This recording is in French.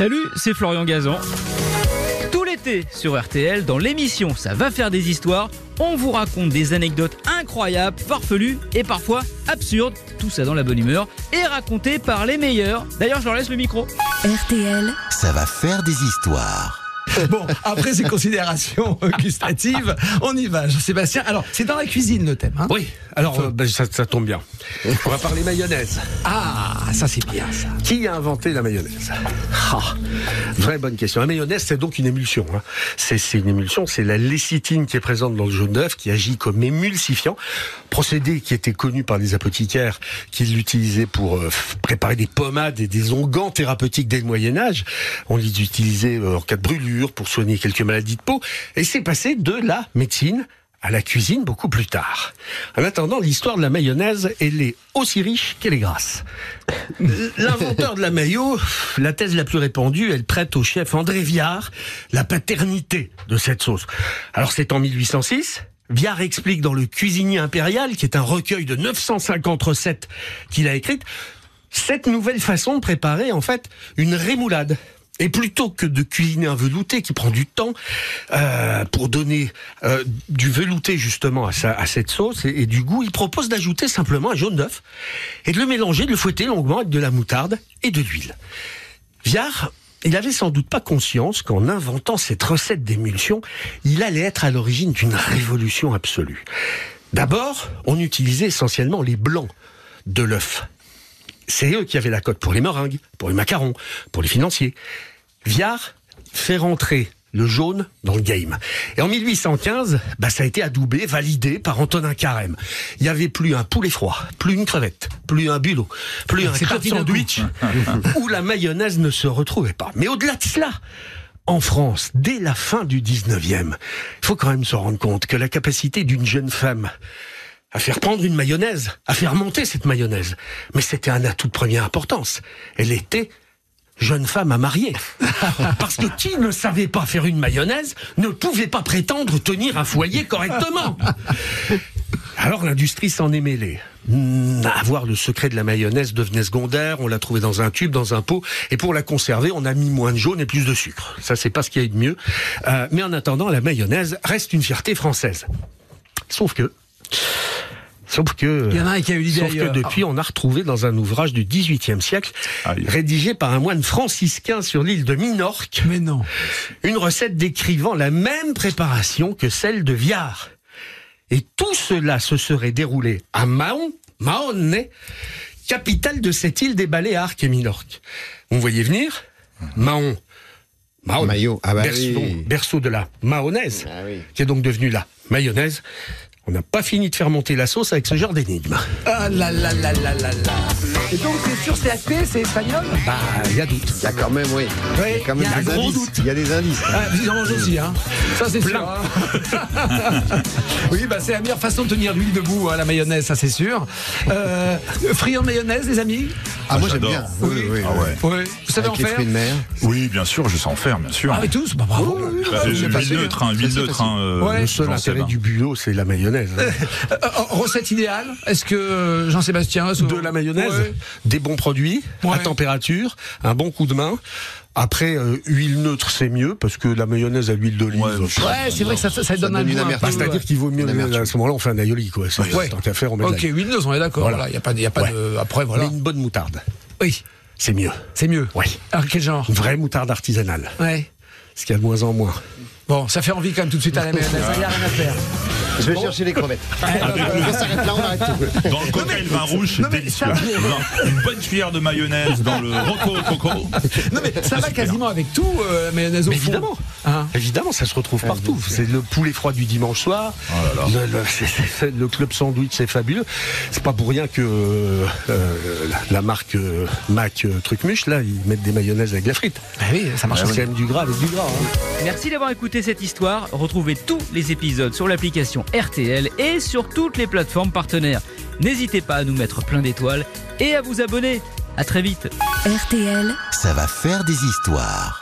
Salut, c'est Florian Gazan. Tout l'été sur RTL, dans l'émission Ça va faire des histoires, on vous raconte des anecdotes incroyables, farfelues et parfois absurdes, tout ça dans la bonne humeur, et racontées par les meilleurs. D'ailleurs, je leur laisse le micro. RTL, Ça va faire des histoires. Bon, après ces considérations euh, gustatives, on y va, Jean-Sébastien. Alors, c'est dans la cuisine le thème. Hein? Oui, alors euh, ben, ça, ça tombe bien. On va parler mayonnaise. ah, ça c'est bien ça. Qui a inventé la mayonnaise? Ah, Vraie bonne question. La mayonnaise, c'est donc une émulsion. hein. C'est une émulsion, c'est la lécithine qui est présente dans le jaune d'œuf, qui agit comme émulsifiant. Procédé qui était connu par les apothicaires, qui l'utilisaient pour euh, préparer des pommades et des onguents thérapeutiques dès le Moyen Âge. On les utilisait euh, en cas de brûlure, pour soigner quelques maladies de peau. Et c'est passé de la médecine à la cuisine beaucoup plus tard. En attendant, l'histoire de la mayonnaise, elle est aussi riche qu'elle est grasse. L'inventeur de la mayo, la thèse la plus répandue, elle prête au chef André Viard la paternité de cette sauce. Alors c'est en 1806. Viard explique dans Le Cuisinier impérial, qui est un recueil de 950 recettes qu'il a écrites, cette nouvelle façon de préparer en fait une rémoulade. Et plutôt que de cuisiner un velouté qui prend du temps euh, pour donner euh, du velouté justement à, cette sauce et, et du goût, il propose d'ajouter simplement un jaune d'œuf et de le mélanger, de le fouetter longuement avec de la moutarde et de l'huile. Viard, il avait sans doute pas conscience qu'en inventant cette recette d'émulsion, il allait être à l'origine d'une révolution absolue. D'abord, on utilisait essentiellement les blancs de l'œuf. C'est eux qui avaient la cote pour les meringues, pour les macarons, pour les financiers. Viard fait rentrer le jaune dans le game. Et en 1815, bah, ça a été adoubé, validé par Antonin Carême. Il n'y avait plus un poulet froid, plus une crevette, plus un bulot, plus un parti d'un sandwich où la mayonnaise ne se retrouvait pas. Mais au-delà de cela, en France, dès la fin du 19e, il faut quand même se rendre compte que la capacité d'une jeune femme à faire prendre une mayonnaise, à faire monter cette mayonnaise, mais c'était un atout de première importance. Elle était jeune femme à marier. Parce que qui ne savait pas faire une mayonnaise ne pouvait pas prétendre tenir un foyer correctement. Alors l'industrie s'en est mêlée. Hmm, Avoir le secret de la mayonnaise devenait secondaire, on l'a trouvé dans un tube, dans un pot, et pour la conserver, on a mis moins de jaune et plus de sucre. Ça, c'est pas ce qu'il y a de mieux. Euh, mais en attendant, la mayonnaise reste une fierté française. Sauf que... Sauf que... Il y en a un qui a eu l'idée Sauf que depuis, on a retrouvé dans un ouvrage du XVIIIe siècle, Aïe. rédigé par un moine franciscain sur l'île de Minorque, Mais non. une recette décrivant la même préparation que celle de Viard. Et tout cela se serait déroulé à Mahon, Mahonne, capitale de cette île des Baléares qu'est Minorque. Vous voyez venir Mahon. Mahon. Maillot. Ah bah berceau, oui. berceau de la mahonnaise, Ah oui. qui est donc devenue la mayonnaise. On n'a pas fini de faire monter la sauce avec ce genre d'énigme. Ah là là là là là là. Et donc c'est sur CHP, c'est espagnol Bah, il y a doute. Il y a quand même, oui. Oui, Il y a quand y même un des gros indices. doute. Il y a des indices. Ah, vous en mangez aussi, hein Ça, c'est sûr. hein. oui, bah, c'est la meilleure façon de tenir l'huile debout, hein, la mayonnaise, ça, c'est sûr. Euh, friand de mayonnaise, les amis? Ah, moi j'aime j'adore. bien. Oui, oui, oui. Ah ouais. Oui. Vous savez Avec en les faire fruits de mer. Oui, bien sûr, je sais en faire, bien sûr. Ah, mais tous Bah, bravo. Bah, Oui, huile c'est facile. neutre, hein, huile neutre. hein, euh, Ouais. Le seul intérêt du bulot, c'est la mayonnaise. hein. Euh, euh, recette idéale Est-ce que euh, Jean-Sébastien de la mayonnaise, Ouais. des bons produits, Ouais. à température, un bon coup de main. Après, euh, huile neutre, c'est mieux, parce que la mayonnaise à l'huile d'olive... Ouais, Ouais, c'est vrai que ça, ça donne un donne goût bah, C'est-à-dire qu'il vaut mieux, à ce moment-là, on fait un aioli, quoi. C'est- Ouais. Tant qu'à faire, on met Ok, huile neutre, on est d'accord. Voilà. Voilà, il a pas, y a pas Ouais. de. Après, Mais voilà. une bonne moutarde, Oui, c'est mieux. c'est mieux. Ouais. Alors, quel genre? Une vraie moutarde artisanale, Ouais. ce qu'il y a de moins en moins. Bon, ça fait envie quand même tout de suite à la mayonnaise. Il n'y a rien à faire. Je vais chercher les crevettes. On s'arrête là, on arrête tout. Dans le cocktail vin rouge, c'est délicieux. Une bonne cuillère de mayonnaise dans le roco au coco. Non, mais ça va quasiment avec tout, euh, la mayonnaise au Mais four. évidemment. Hein Évidemment, ça se retrouve partout. C'est le poulet froid du dimanche soir. Le, le- c'est- c'est- le club sandwich, c'est fabuleux. C'est pas pour rien que euh, euh, la, la marque euh, Mac euh, Trucmuche, là, ils mettent des mayonnaises avec de la frite. Bah oui, ça marche. C'est quand même du gras avec du gras. hein. Merci d'avoir écouté cette histoire. Retrouvez tous les épisodes sur l'application RTL et sur toutes les plateformes partenaires. N'hésitez pas à nous mettre plein d'étoiles et à vous abonner. À très vite. RTL. Ça va faire des histoires.